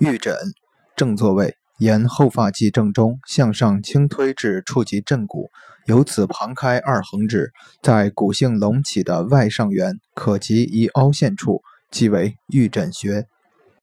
玉枕，正坐位，沿后发际正中向上轻推至触及枕骨，由此旁开二横指，在骨性隆起的外上缘可及一凹陷处，即为玉枕穴。